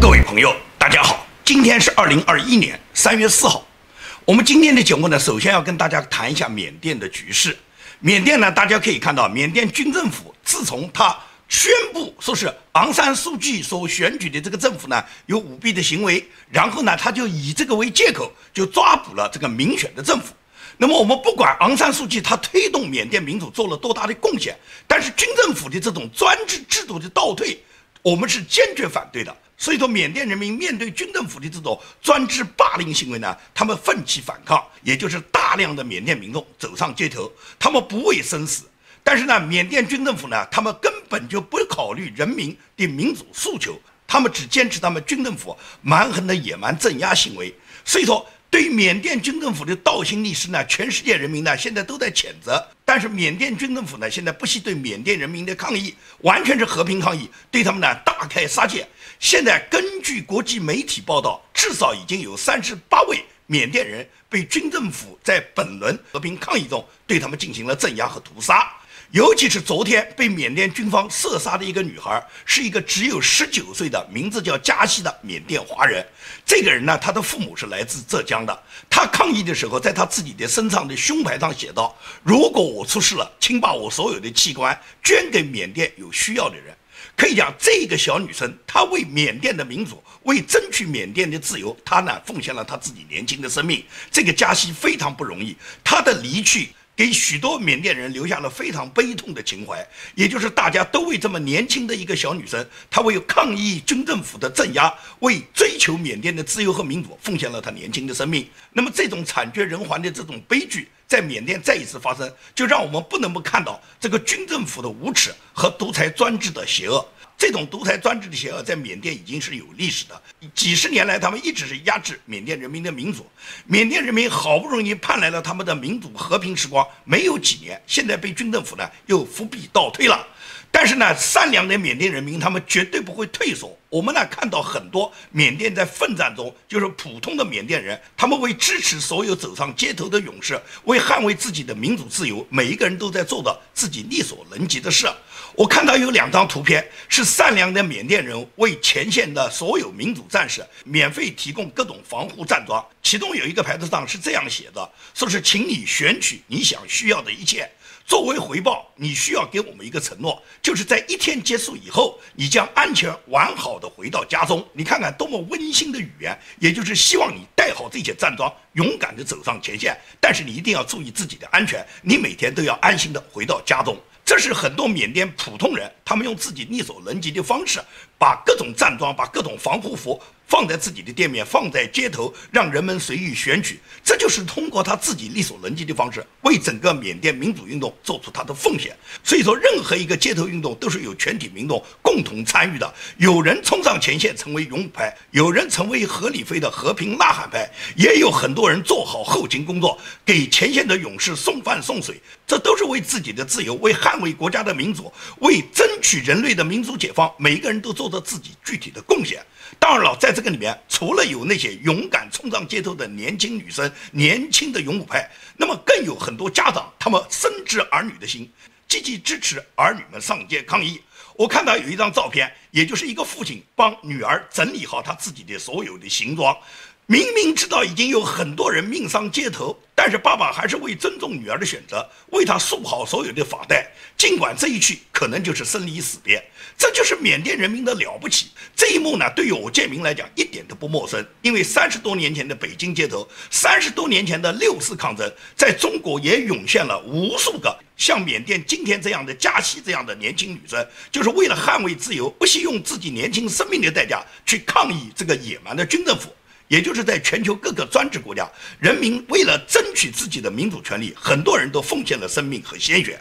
各位朋友，大家好，今天是二零二一年三月四号。我们今天的节目呢，首先要跟大家谈一下缅甸的局势。缅甸呢，大家可以看到，缅甸军政府自从他宣布说是昂山素季所选举的这个政府呢有舞弊的行为，然后呢，他就以这个为借口，就抓捕了这个民选的政府。那么我们不管昂山素季他推动缅甸民主做了多大的贡献，但是军政府的这种专制制度的倒退，我们是坚决反对的。所以说，缅甸人民面对军政府的这种专制霸凌行为呢，他们奋起反抗，也就是大量的缅甸民众走上街头，他们不畏生死。但是呢，缅甸军政府呢，他们根本就不考虑人民的民主诉求，他们只坚持他们军政府蛮横的野蛮镇压行为。所以说。对缅甸军政府的倒行逆施呢，全世界人民呢现在都在谴责。但是缅甸军政府呢现在不惜对缅甸人民的抗议，完全是和平抗议，对他们呢大开杀戒。现在根据国际媒体报道，至少已经有三十八位缅甸人被军政府在本轮和平抗议中对他们进行了镇压和屠杀。尤其是昨天被缅甸军方射杀的一个女孩，是一个只有十九岁的，名字叫加西的缅甸华人。这个人呢，他的父母是来自浙江的。他抗议的时候，在他自己的身上的胸牌上写道：“如果我出事了，请把我所有的器官捐给缅甸有需要的人。”可以讲，这个小女生，她为缅甸的民主，为争取缅甸的自由，她呢奉献了她自己年轻的生命。这个加西非常不容易，她的离去。给许多缅甸人留下了非常悲痛的情怀，也就是大家都为这么年轻的一个小女生，她为抗议军政府的镇压，为追求缅甸的自由和民主，奉献了她年轻的生命。那么这种惨绝人寰的这种悲剧，在缅甸再一次发生，就让我们不能不看到这个军政府的无耻和独裁专制的邪恶。这种独裁专制的邪恶在缅甸已经是有历史的，几十年来他们一直是压制缅甸人民的民主。缅甸人民好不容易盼来了他们的民主和平时光，没有几年，现在被军政府呢又伏笔倒退了。但是呢，善良的缅甸人民他们绝对不会退缩。我们呢看到很多缅甸在奋战中，就是普通的缅甸人，他们为支持所有走上街头的勇士，为捍卫自己的民主自由，每一个人都在做着自己力所能及的事。我看到有两张图片，是善良的缅甸人为前线的所有民主战士免费提供各种防护战装，其中有一个牌子上是这样写的，说是请你选取你想需要的一切。作为回报，你需要给我们一个承诺，就是在一天结束以后，你将安全完好的回到家中。你看看多么温馨的语言，也就是希望你带好这些战装，勇敢地走上前线。但是你一定要注意自己的安全，你每天都要安心地回到家中。这是很多缅甸普通人，他们用自己力所能及的方式，把各种战装、把各种防护服。放在自己的店面，放在街头，让人们随意选取，这就是通过他自己力所能及的方式，为整个缅甸民主运动做出他的奉献。所以说，任何一个街头运动都是有全体民众共同参与的。有人冲上前线成为勇武派，有人成为合理飞的和平呐喊派，也有很多人做好后勤工作，给前线的勇士送饭送水。这都是为自己的自由，为捍卫国家的民主，为争取人类的民族解放，每一个人都做着自己具体的贡献。当然了，在这个里面，除了有那些勇敢冲上街头的年轻女生、年轻的勇武派，那么更有很多家长，他们深知儿女的心，积极支持儿女们上街抗议。我看到有一张照片，也就是一个父亲帮女儿整理好他自己的所有的行装。明明知道已经有很多人命丧街头，但是爸爸还是为尊重女儿的选择，为她束好所有的发带。尽管这一去可能就是生离死别，这就是缅甸人民的了不起。这一幕呢，对于我建明来讲一点都不陌生，因为三十多年前的北京街头，三十多年前的六四抗争，在中国也涌现了无数个像缅甸今天这样的加西这样的年轻女生，就是为了捍卫自由，不惜用自己年轻生命的代价去抗议这个野蛮的军政府。也就是在全球各个专制国家，人民为了争取自己的民主权利，很多人都奉献了生命和鲜血。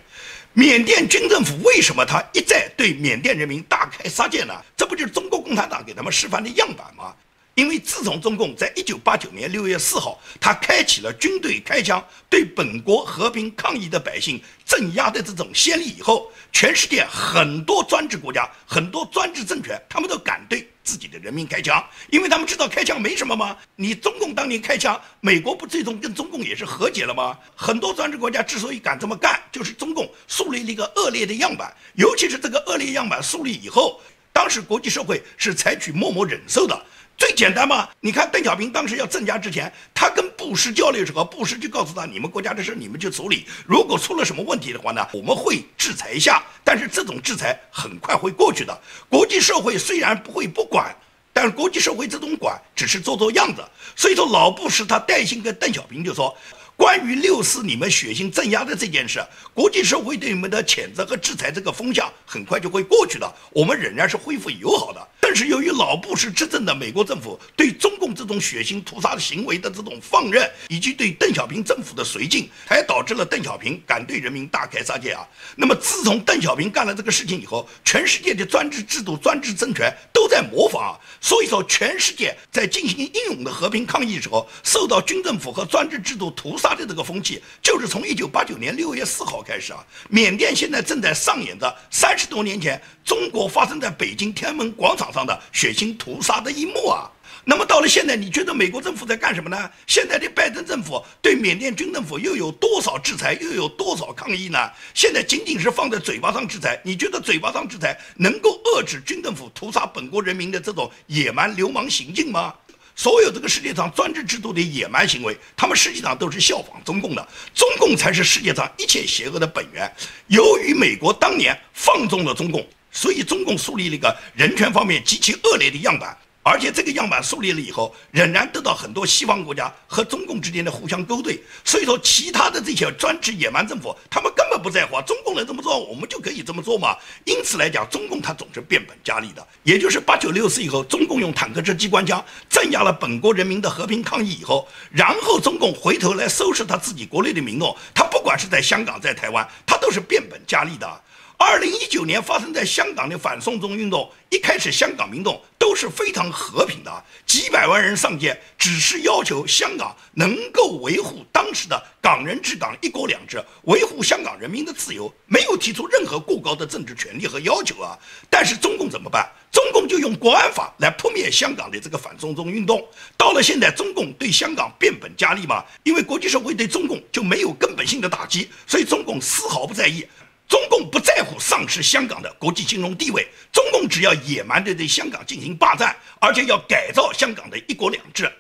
缅甸军政府为什么他一再对缅甸人民大开杀戒呢？这不就是中国共产党给他们示范的样板吗？因为自从中共在一九八九年六月四号，他开启了军队开枪对本国和平抗议的百姓镇压的这种先例以后，全世界很多专制国家、很多专制政权，他们都敢对自己的人民开枪，因为他们知道开枪没什么吗？你中共当年开枪，美国不最终跟中共也是和解了吗？很多专制国家之所以敢这么干，就是中共树立了一个恶劣的样板，尤其是这个恶劣样板树立以后。当时国际社会是采取默默忍受的。最简单嘛，你看邓小平当时要镇压之前，他跟布什交流的时候，布什就告诉他：你们国家的事你们去处理，如果出了什么问题的话呢，我们会制裁一下。但是这种制裁很快会过去的。国际社会虽然不会不管，但是国际社会这种管只是做做样子。所以说，老布什他带薪跟邓小平就说。关于六四你们血腥镇压的这件事，国际社会对你们的谴责和制裁这个风向很快就会过去的，我们仍然是恢复友好的。是由于老布什执政的美国政府对中共这种血腥屠杀的行为的这种放任，以及对邓小平政府的绥靖，才导致了邓小平敢对人民大开杀戒啊。那么自从邓小平干了这个事情以后，全世界的专制制度、专制政权都在模仿啊，所以说全世界在进行英勇的和平抗议时候，受到军政府和专制制度屠杀。的这个风气就是从一九八九年六月四号开始啊！缅甸现在正在上演着三十多年前中国发生在北京天安门广场上的血腥屠杀的一幕啊！那么到了现在，你觉得美国政府在干什么呢？现在的拜登政府对缅甸军政府又有多少制裁，又有多少抗议呢？现在仅仅是放在嘴巴上制裁，你觉得嘴巴上制裁能够遏制军政府屠杀本国人民的这种野蛮流氓行径吗？所有这个世界上专制制度的野蛮行为，他们实际上都是效仿中共的，中共才是世界上一切邪恶的本源。由于美国当年放纵了中共，所以中共树立了一个人权方面极其恶劣的样板。而且这个样板树立了以后，仍然得到很多西方国家和中共之间的互相勾兑。所以说，其他的这些专制野蛮政府，他们根本不在乎，中共能这么做，我们就可以这么做嘛。因此来讲，中共它总是变本加厉的。也就是八九六四以后，中共用坦克车、机关枪镇压了本国人民的和平抗议以后，然后中共回头来收拾他自己国内的民众，他不管是在香港、在台湾，他都是变本加厉的。二零一九年发生在香港的反送中运动，一开始香港民众都是非常和平的，几百万人上街，只是要求香港能够维护当时的港人治港、一国两制，维护香港人民的自由，没有提出任何过高的政治权利和要求啊。但是中共怎么办？中共就用国安法来扑灭香港的这个反送中运动。到了现在，中共对香港变本加厉嘛，因为国际社会对中共就没有根本性的打击，所以中共丝毫不在意。中共不在乎丧失香港的国际金融地位，中共只要野蛮地对香港进行霸占，而且要改造香港的一国两制。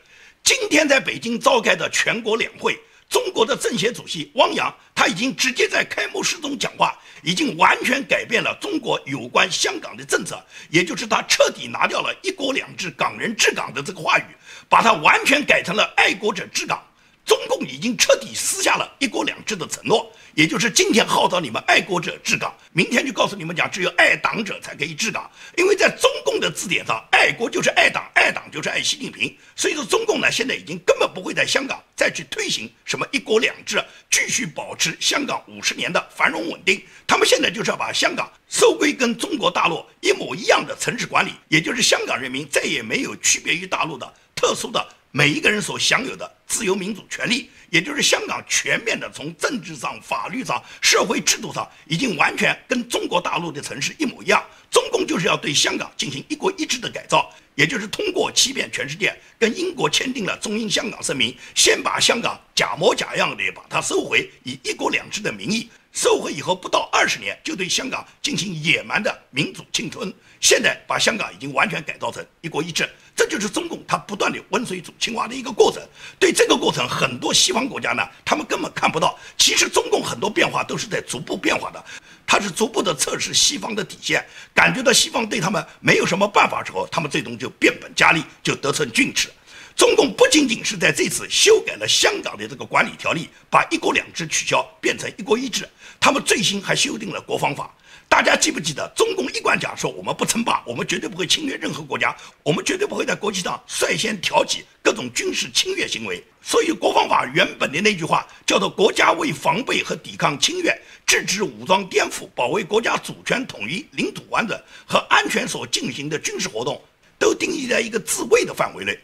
今天在北京召开的全国两会，中国的政协主席汪洋他已经直接在开幕式中讲话，已经完全改变了中国有关香港的政策，也就是他彻底拿掉了一国两制、港人治港的这个话语，把它完全改成了爱国者治港。中共已经彻底撕下了一国两制的承诺，也就是今天号召你们爱国者治港，明天就告诉你们讲只有爱党者才可以治港。因为在中共的字典上，爱国就是爱党，爱党就是爱习近平。所以说，中共呢现在已经根本不会在香港再去推行什么一国两制，继续保持香港五十年的繁荣稳定。他们现在就是要把香港收归跟中国大陆一模一样的城市管理，也就是香港人民再也没有区别于大陆的特殊的。每一个人所享有的自由民主权利，也就是香港全面的从政治上、法律上、社会制度上，已经完全跟中国大陆的城市一模一样。中共就是要对香港进行一国一制的改造，也就是通过欺骗全世界，跟英国签订了中英香港声明，先把香港假模假样的把它收回，以一国两制的名义收回以后，不到二十年就对香港进行野蛮的民主侵吞。现在把香港已经完全改造成一国一制。这就是中共它不断的温水煮青蛙的一个过程。对这个过程，很多西方国家呢，他们根本看不到。其实中共很多变化都是在逐步变化的，他是逐步的测试西方的底线，感觉到西方对他们没有什么办法之后，他们最终就变本加厉，就得寸进尺。中共不仅仅是在这次修改了香港的这个管理条例，把一国两制取消，变成一国一制，他们最新还修订了国防法。大家记不记得，中共一贯讲说，我们不称霸，我们绝对不会侵略任何国家，我们绝对不会在国际上率先挑起各种军事侵略行为。所以，国防法原本的那句话叫做“国家为防备和抵抗侵略，制止武装颠覆、保卫国家主权统一、领土完整和安全所进行的军事活动”，都定义在一个自卫的范围内。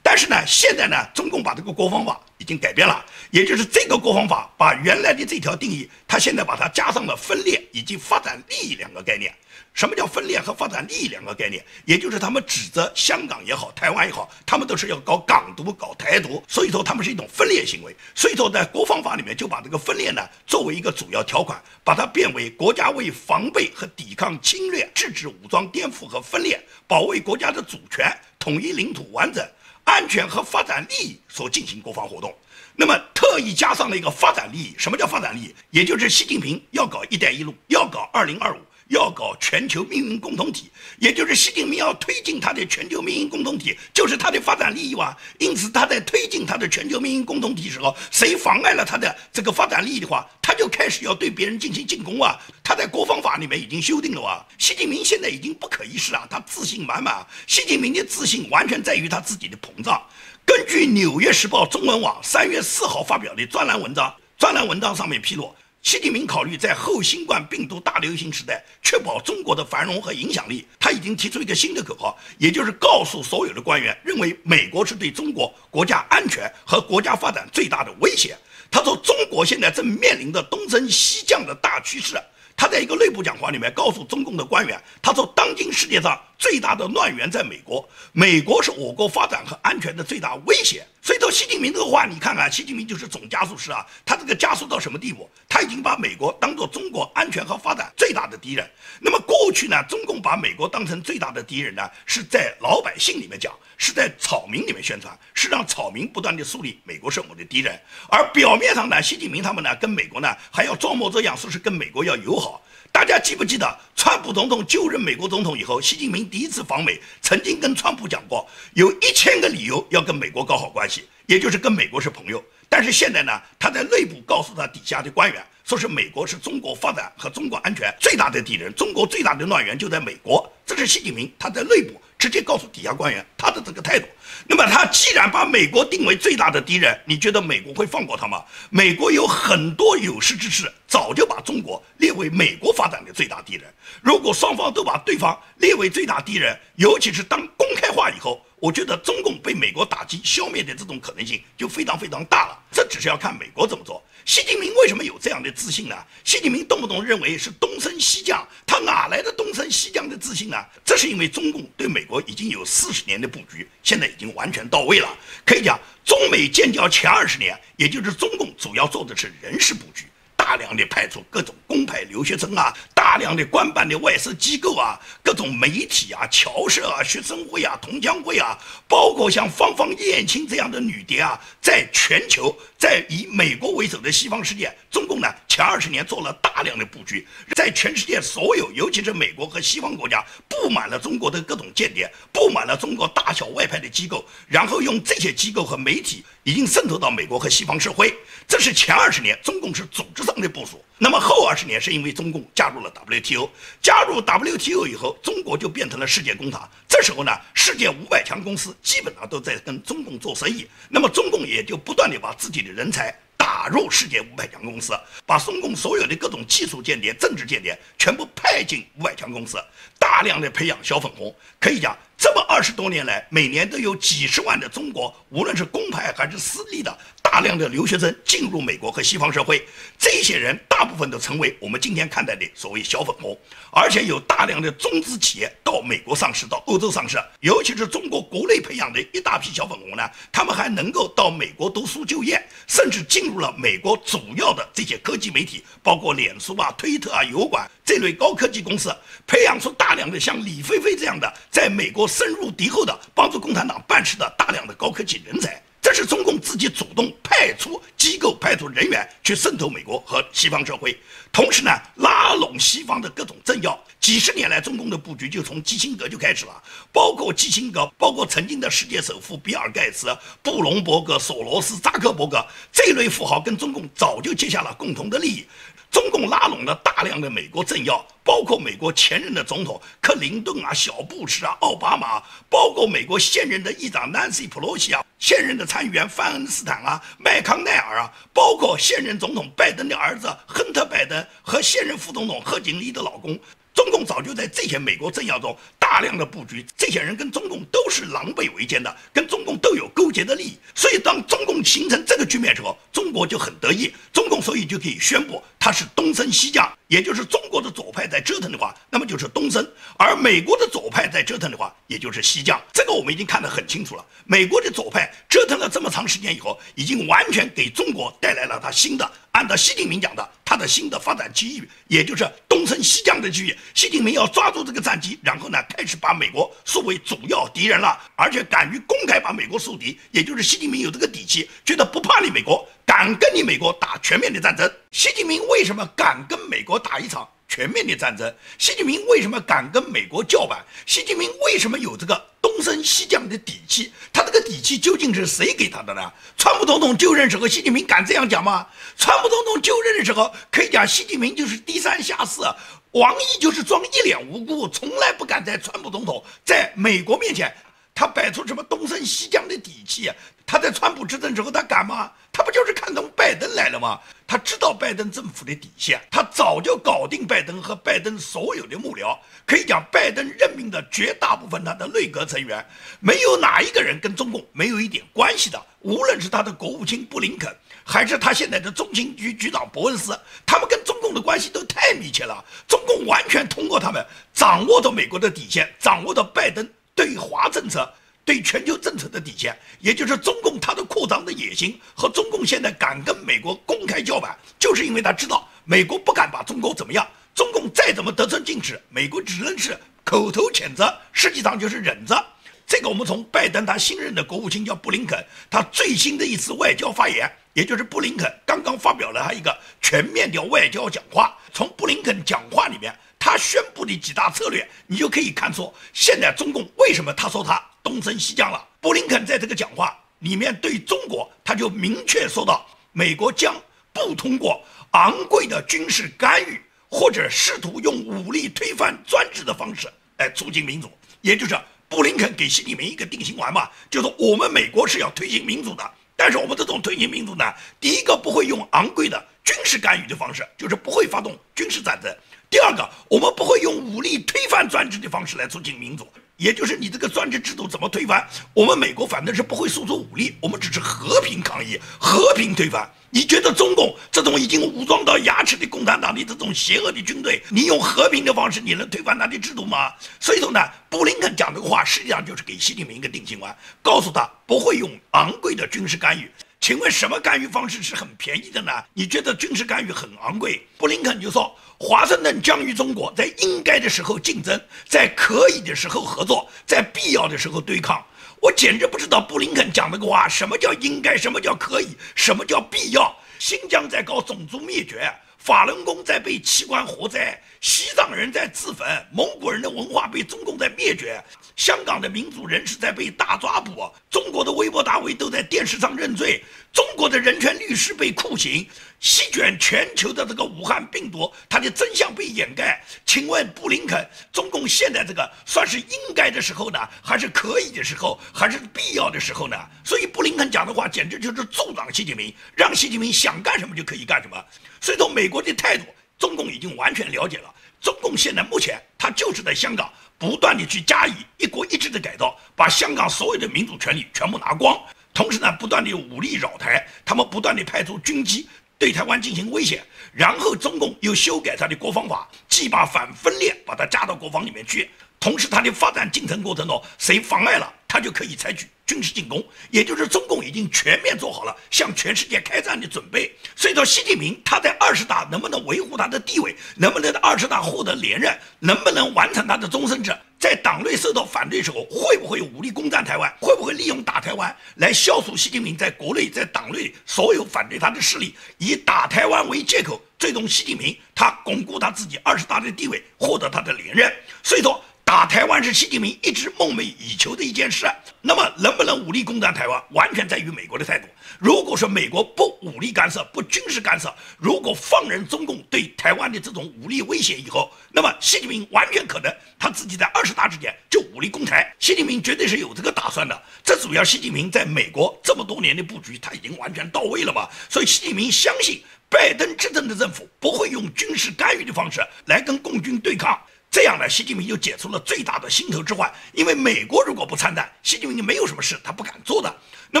但是呢，现在呢，中共把这个国防法已经改变了，也就是这个国防法把原来的这条定义，它现在把它加上了分裂以及发展利益两个概念。什么叫分裂和发展利益两个概念？也就是他们指责香港也好，台湾也好，他们都是要搞港独、搞台独，所以说他们是一种分裂行为。所以说在国防法里面就把这个分裂呢作为一个主要条款，把它变为国家为防备和抵抗侵略、制止武装颠覆和分裂、保卫国家的主权、统一领土完整。安全和发展利益所进行国防活动，那么特意加上了一个发展利益。什么叫发展利益？也就是习近平要搞“一带一路”，要搞“二零二五”。要搞全球命运共同体，也就是习近平要推进他的全球命运共同体，就是他的发展利益哇。因此，他在推进他的全球命运共同体时候，谁妨碍了他的这个发展利益的话，他就开始要对别人进行进攻啊。他在国防法里面已经修订了哇。习近平现在已经不可一世了，他自信满满。习近平的自信完全在于他自己的膨胀。根据《纽约时报》中文网三月四号发表的专栏文章，专栏文章上面披露。习近平考虑在后新冠病毒大流行时代确保中国的繁荣和影响力，他已经提出一个新的口号，也就是告诉所有的官员，认为美国是对中国国家安全和国家发展最大的威胁。他说，中国现在正面临着东升西降的大趋势。他在一个内部讲话里面告诉中共的官员，他说，当今世界上最大的乱源在美国，美国是我国发展和安全的最大威胁。所以说，习近平这个话，你看看，习近平就是总加速师啊。他这个加速到什么地步？他已经把美国当做中国安全和发展最大的敌人。那么过去呢，中共把美国当成最大的敌人呢，是在老百姓里面讲，是在草民里面宣传，是让草民不断的树立美国是我们的敌人。而表面上呢，习近平他们呢，跟美国呢还要装模作样，说是跟美国要友好。大家记不记得，川普总统就任美国总统以后，习近平第一次访美，曾经跟川普讲过，有一千个理由要跟美国搞好关系，也就是跟美国是朋友。但是现在呢，他在内部告诉他底下的官员，说是美国是中国发展和中国安全最大的敌人，中国最大的乱源就在美国。这是习近平他在内部直接告诉底下官员他的这个态度。那么他既然把美国定为最大的敌人，你觉得美国会放过他吗？美国有很多有识之士早就把中国列为美国发展的最大敌人。如果双方都把对方列为最大敌人，尤其是当公开化以后。我觉得中共被美国打击消灭的这种可能性就非常非常大了。这只是要看美国怎么做。习近平为什么有这样的自信呢？习近平动不动认为是东升西降，他哪来的东升西降的自信呢？这是因为中共对美国已经有四十年的布局，现在已经完全到位了。可以讲，中美建交前二十年，也就是中共主要做的是人事布局。大量的派出各种公派留学生啊，大量的官办的外事机构啊，各种媒体啊，侨社啊，学生会啊，同乡会啊，包括像芳芳、燕青这样的女谍啊，在全球，在以美国为首的西方世界，中共呢前二十年做了大量的布局，在全世界所有，尤其是美国和西方国家，布满了中国的各种间谍，布满了中国大小外派的机构，然后用这些机构和媒体已经渗透到美国和西方社会。这是前二十年中共是组织上的部署，那么后二十年是因为中共加入了 WTO，加入 WTO 以后，中国就变成了世界工厂。这时候呢，世界五百强公司基本上都在跟中共做生意，那么中共也就不断地把自己的人才打入世界五百强公司，把中共所有的各种技术间谍、政治间谍全部派进五百强公司，大量的培养小粉红。可以讲，这么二十多年来，每年都有几十万的中国，无论是公派还是私立的。大量的留学生进入美国和西方社会，这些人大部分都成为我们今天看待的所谓小粉红，而且有大量的中资企业到美国上市，到欧洲上市，尤其是中国国内培养的一大批小粉红呢，他们还能够到美国读书就业，甚至进入了美国主要的这些科技媒体，包括脸书啊、推特啊、油管这类高科技公司，培养出大量的像李飞飞这样的在美国深入敌后的帮助共产党办事的大量的高科技人才。这是中共自己主动派出机构、派出人员去渗透美国和西方社会，同时呢，拉拢西方的各种政要。几十年来，中共的布局就从基辛格就开始了，包括基辛格，包括曾经的世界首富比尔盖茨、布隆伯格、索罗斯、扎克伯格这类富豪，跟中共早就结下了共同的利益。中共拉拢了大量的美国政要，包括美国前任的总统克林顿啊、小布什啊、奥巴马，包括美国现任的议长南希·普洛西啊、现任的参议员范恩斯坦啊、麦康奈尔啊，包括现任总统拜登的儿子亨特·拜登和现任副总统贺锦丽的老公。中共早就在这些美国政要中大量的布局，这些人跟中共都是狼狈为奸的，跟中共都有勾结的利益。所以，当中共形成这个局面时候，中国就很得意，中共所以就可以宣布它是东升西降，也就是中国的左派在折腾的话，那么就是东升；而美国的左派在折腾的话，也就是西降。这个我们已经看得很清楚了。美国的左派折腾了这么长时间以后，已经完全给中国带来了它新的。按照习近平讲的，他的新的发展机遇，也就是东升西降的机遇。习近平要抓住这个战机，然后呢，开始把美国视为主要敌人了，而且敢于公开把美国树敌，也就是习近平有这个底气，觉得不怕你美国，敢跟你美国打全面的战争。习近平为什么敢跟美国打一场？全面的战争，习近平为什么敢跟美国叫板？习近平为什么有这个东升西降的底气？他这个底气究竟是谁给他的呢？川普总统就任时候，习近平敢这样讲吗？川普总统就任的时候，可以讲习近平就是低三下四，王毅就是装一脸无辜，从来不敢在川普总统在美国面前，他摆出什么东升西降的底气？他在川普执政时候，他敢吗？他不就是看中拜登来了吗？他知道拜登政府的底线，他早就搞定拜登和拜登所有的幕僚。可以讲，拜登任命的绝大部分他的内阁成员，没有哪一个人跟中共没有一点关系的。无论是他的国务卿布林肯，还是他现在的中情局局长伯恩斯，他们跟中共的关系都太密切了。中共完全通过他们掌握着美国的底线，掌握着拜登对华政策。对全球政策的底线，也就是中共它的扩张的野心和中共现在敢跟美国公开叫板，就是因为他知道美国不敢把中国怎么样，中共再怎么得寸进尺，美国只能是口头谴责，实际上就是忍着。这个我们从拜登他新任的国务卿叫布林肯，他最新的一次外交发言，也就是布林肯刚刚发表了他一个全面的外交讲话，从布林肯讲话里面。他宣布的几大策略，你就可以看出现在中共为什么他说他东升西降了。布林肯在这个讲话里面对中国，他就明确说到，美国将不通过昂贵的军事干预或者试图用武力推翻专制的方式来促进民主。也就是布林肯给习近平一个定心丸嘛，就是我们美国是要推行民主的，但是我们这种推行民主呢，第一个不会用昂贵的军事干预的方式，就是不会发动军事战争。第二个，我们不会用武力推翻专制的方式来促进民主，也就是你这个专制制度怎么推翻，我们美国反正是不会诉诸武力，我们只是和平抗议、和平推翻。你觉得中共这种已经武装到牙齿的共产党的这种邪恶的军队，你用和平的方式，你能推翻他的制度吗？所以说呢，布林肯讲这个话，实际上就是给习近平一个定心丸，告诉他不会用昂贵的军事干预。请问什么干预方式是很便宜的呢？你觉得军事干预很昂贵？布林肯就说，华盛顿将与中国在应该的时候竞争，在可以的时候合作，在必要的时候对抗。我简直不知道布林肯讲那个话，什么叫应该，什么叫可以，什么叫必要？新疆在搞种族灭绝。法轮功在被器官活摘，西藏人在自焚，蒙古人文化被中共在灭绝，香港的民主人士在被大抓捕，中国的微博大 V 都在电视上认罪，中国的人权律师被酷刑，席卷全球的这个武汉病毒，它的真相被掩盖。请问布林肯，中共现在这个算是应该的时候呢，还是可以的时候，还是必要的时候呢？所以布林肯讲的话简直就是助长习近平，让习近平想干什么就可以干什么。所以说，美国的态度，中共已经完全了解了。中共现在目前，他就是在香港不断的去加以一国一制的改造，把香港所有的民主权利全部拿光。同时呢，不断的武力扰台，他们不断的派出军机对台湾进行威胁。然后，中共又修改他的国防法，既把反分裂把它加到国防里面去，同时它的发展进程过程中，谁妨碍了，他就可以采取。军事进攻，也就是中共已经全面做好了向全世界开战的准备。所以说，习近平他在二十大能不能维护他的地位，能不能在二十大获得连任，能不能完成他的终身制，在党内受到反对时候，会不会武力攻占台湾，会不会利用打台湾来消除习近平在国内在党内所有反对他的势力，以打台湾为借口，最终习近平他巩固他自己二十大的地位，获得他的连任。所以说。打台湾是习近平一直梦寐以求的一件事，那么能不能武力攻占台湾，完全在于美国的态度。如果说美国不武力干涉、不军事干涉，如果放任中共对台湾的这种武力威胁以后，那么习近平完全可能他自己在二十大之前就武力攻台。习近平绝对是有这个打算的。这主要习近平在美国这么多年的布局，他已经完全到位了嘛？所以习近平相信拜登执政的政府不会用军事干预的方式来跟共军对抗。这样呢，习近平就解除了最大的心头之患。因为美国如果不参战，习近平就没有什么事他不敢做的。那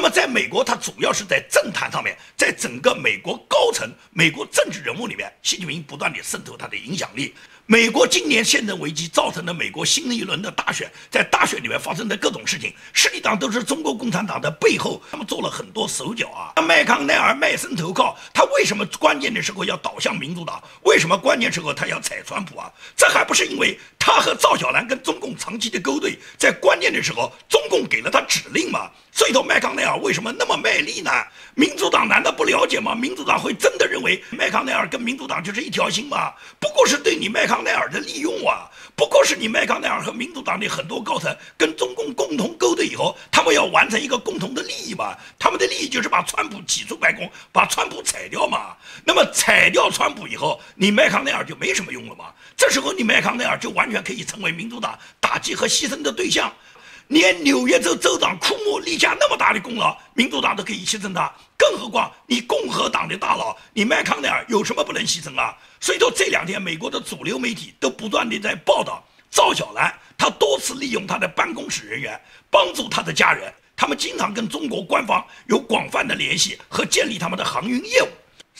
么在美国，他主要是在政坛上面，在整个美国高层、美国政治人物里面，习近平不断地渗透他的影响力。美国今年宪政危机造成的美国新一轮的大选，在大选里面发生的各种事情，实际上都是中国共产党的背后，他们做了很多手脚啊。麦康奈尔卖身投靠，他为什么关键的时候要倒向民主党？为什么关键时候他要踩川普啊？这还不是因为他和赵小兰跟中共长期的勾兑，在关键的时候，中共给了他指令吗？所以说麦康奈尔为什么那么卖力呢？民主党难道不了解吗？民主党会真的认为麦康奈尔跟民主党就是一条心吗？不过是对你麦康。奈尔的利用啊，不过是你麦康奈尔和民主党的很多高层跟中共共同勾兑以后，他们要完成一个共同的利益嘛？他们的利益就是把川普挤出白宫，把川普踩掉嘛？那么踩掉川普以后，你麦康奈尔就没什么用了嘛？这时候你麦康奈尔就完全可以成为民主党打击和牺牲的对象。连纽约州州长库莫立下那么大的功劳，民主党都可以牺牲他，更何况你共和党的大佬，你麦康奈尔有什么不能牺牲啊？所以说这两天美国的主流媒体都不断的在报道赵小兰，他多次利用他的办公室人员帮助他的家人，他们经常跟中国官方有广泛的联系和建立他们的航运业务。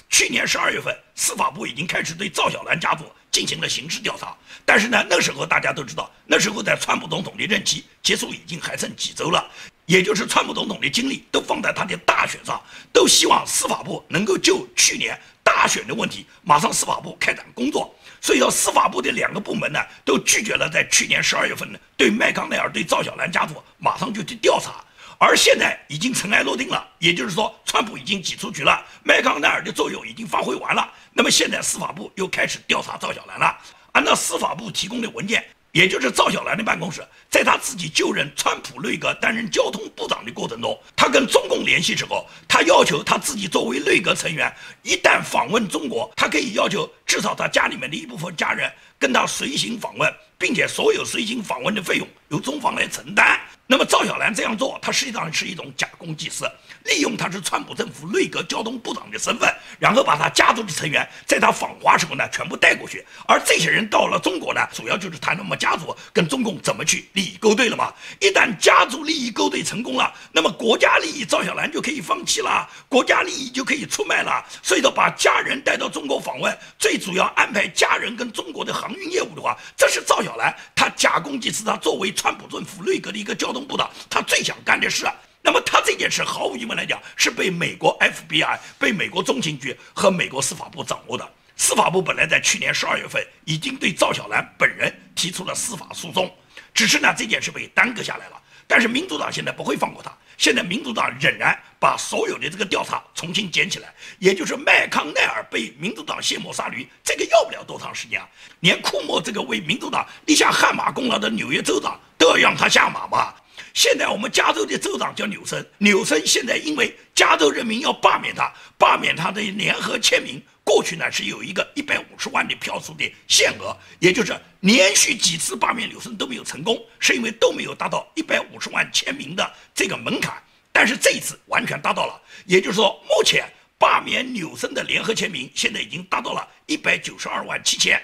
去年十二月份，司法部已经开始对赵小兰家族进行了刑事调查。但是呢，那时候大家都知道，那时候在川普总统的任期结束已经还剩几周了，也就是川普总统的精力都放在他的大选上，都希望司法部能够就去年大选的问题马上司法部开展工作。所以说，司法部的两个部门呢，都拒绝了在去年十二月份呢对麦康奈尔、对赵小兰家族马上就去调查。而现在已经尘埃落定了，也就是说，川普已经挤出局了，麦康奈尔的作用已经发挥完了。那么现在司法部又开始调查赵小兰了。按照司法部提供的文件，也就是赵小兰的办公室，在他自己就任川普内阁担任交通部长的过程中，他跟中共联系之后，他要求他自己作为内阁成员，一旦访问中国，他可以要求至少他家里面的一部分家人跟他随行访问，并且所有随行访问的费用由中方来承担。那么赵小兰这样做，他实际上是一种假公济私，利用他是川普政府内阁交通部长的身份，然后把他家族的成员在他访华时候呢全部带过去，而这些人到了中国呢，主要就是谈他们家族跟中共怎么去利益勾兑了嘛。一旦家族利益勾兑成功了，那么国家利益赵小兰就可以放弃了，国家利益就可以出卖了。所以说，把家人带到中国访问，最主要安排家人跟中国的行航运业务的话，这是赵小兰他假公济私，他作为川普政府内阁的一个交通。部长他最想干的事，那么他这件事毫无疑问来讲是被美国 FBI、被美国中情局和美国司法部掌握的。司法部本来在去年十二月份已经对赵小兰本人提出了司法诉讼，只是呢这件事被耽搁下来了。但是民主党现在不会放过他，现在民主党仍然把所有的这个调查重新捡起来，也就是麦康奈尔被民主党卸磨杀驴，这个要不了多长时间啊！连库莫这个为民主党立下汗马功劳的纽约州长都要让他下马吧？现在我们加州的州长叫纽森，纽森现在因为加州人民要罢免他，罢免他的联合签名，过去呢是有一个一百五十万的票数的限额，也就是连续几次罢免纽森都没有成功，是因为都没有达到一百五十万签名的这个门槛。但是这一次完全达到了，也就是说，目前罢免纽森的联合签名现在已经达到了一百九十二万七千，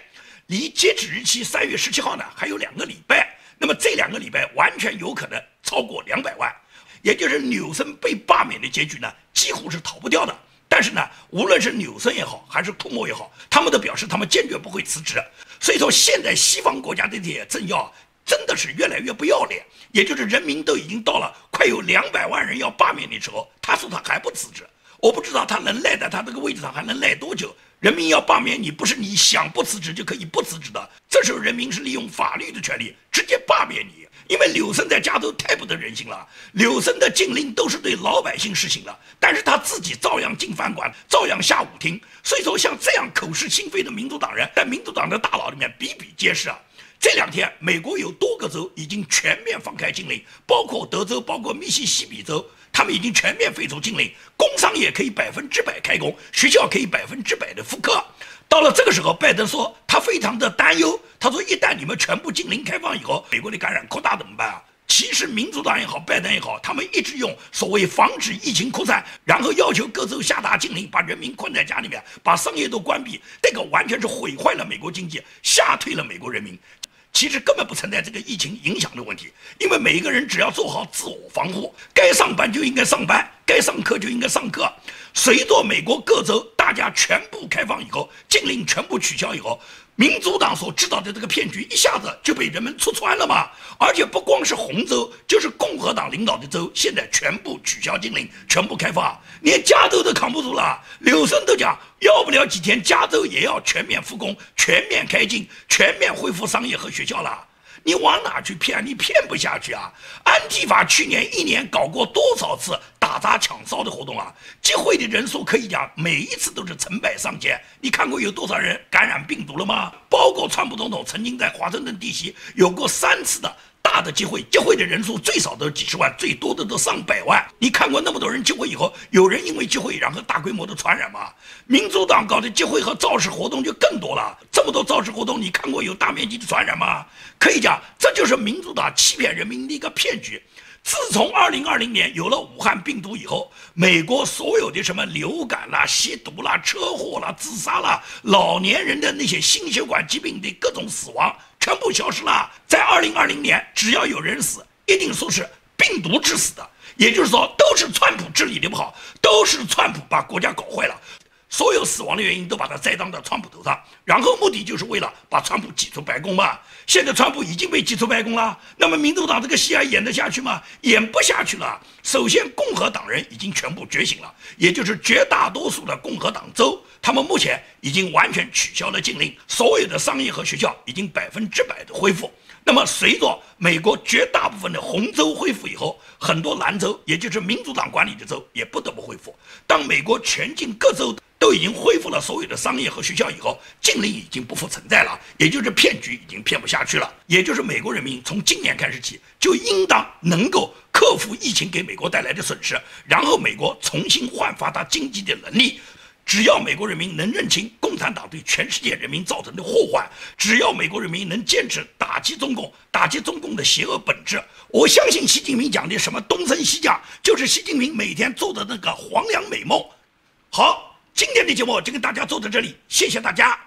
离截止日期三月十七号呢还有两个礼拜。那么这两个礼拜完全有可能超过两百万，也就是纽森被罢免的结局呢，几乎是逃不掉的。但是呢，无论是纽森也好，还是库莫也好，他们都表示他们坚决不会辞职。所以说，现在西方国家的这些政要真的是越来越不要脸，也就是人民都已经到了快有两百万人要罢免的时候，他说他还不辞职，我不知道他能赖在他这个位置上还能赖多久。人民要罢免你，不是你想不辞职就可以不辞职的。这时候，人民是利用法律的权利直接罢免你。因为柳森在加州太不得人心了，柳森的禁令都是对老百姓实行的，但是他自己照样进饭馆，照样下舞厅。所以说，像这样口是心非的民主党人，在民主党的大佬里面比比皆是啊。这两天，美国有多个州已经全面放开禁令，包括德州，包括密西西比州。他们已经全面废除禁令，工商业可以百分之百开工，学校可以百分之百的复课。到了这个时候，拜登说他非常的担忧，他说一旦你们全部禁令开放以后，美国的感染扩大怎么办啊？其实民主党也好，拜登也好，他们一直用所谓防止疫情扩散，然后要求各州下达禁令，把人民困在家里面，把商业都关闭，这个完全是毁坏了美国经济，吓退了美国人民。其实根本不存在这个疫情影响的问题，因为每一个人只要做好自我防护，该上班就应该上班，该上课就应该上课。随着美国各州大家全部开放以后，禁令全部取消以后。民主党所制造的这个骗局一下子就被人们戳穿了嘛！而且不光是红州，就是共和党领导的州，现在全部取消禁令，全部开放，连加州都扛不住了。柳森都讲，要不了几天，加州也要全面复工、全面开禁、全面恢复商业和学校了。你往哪去骗？你骗不下去啊！安提法去年一年搞过多少次打砸抢烧的活动啊？集会的人数可以讲每一次都是成百上千。你看过有多少人感染病毒了吗？包括川普总统曾经在华盛顿地区有过三次的。大的集会，集会的人数最少都几十万，最多的都上百万。你看过那么多人集会以后，有人因为集会然后大规模的传染吗？民主党搞的集会和造势活动就更多了。这么多造势活动，你看过有大面积的传染吗？可以讲，这就是民主党欺骗人民的一个骗局。自从二零二零年有了武汉病毒以后，美国所有的什么流感啦、吸毒啦、车祸啦、自杀啦、老年人的那些心血管疾病的各种死亡。全部消失了。在二零二零年，只要有人死，一定说是病毒致死的，也就是说，都是川普治理的不好，都是川普把国家搞坏了。所有死亡的原因都把它栽赃到川普头上，然后目的就是为了把川普挤出白宫嘛。现在川普已经被挤出白宫了，那么民主党这个戏还演得下去吗？演不下去了。首先，共和党人已经全部觉醒了，也就是绝大多数的共和党州，他们目前已经完全取消了禁令，所有的商业和学校已经百分之百的恢复。那么，随着美国绝大部分的红州恢复以后，很多蓝州，也就是民主党管理的州，也不得不恢复。当美国全境各州都已经恢复了所有的商业和学校以后，禁令已经不复存在了，也就是骗局已经骗不下去了。也就是美国人民从今年开始起，就应当能够克服疫情给美国带来的损失，然后美国重新焕发它经济的能力。只要美国人民能认清共产党对全世界人民造成的祸患，只要美国人民能坚持打击中共、打击中共的邪恶本质，我相信习近平讲的什么东升西降，就是习近平每天做的那个黄粱美梦。好，今天的节目就跟大家做到这里，谢谢大家。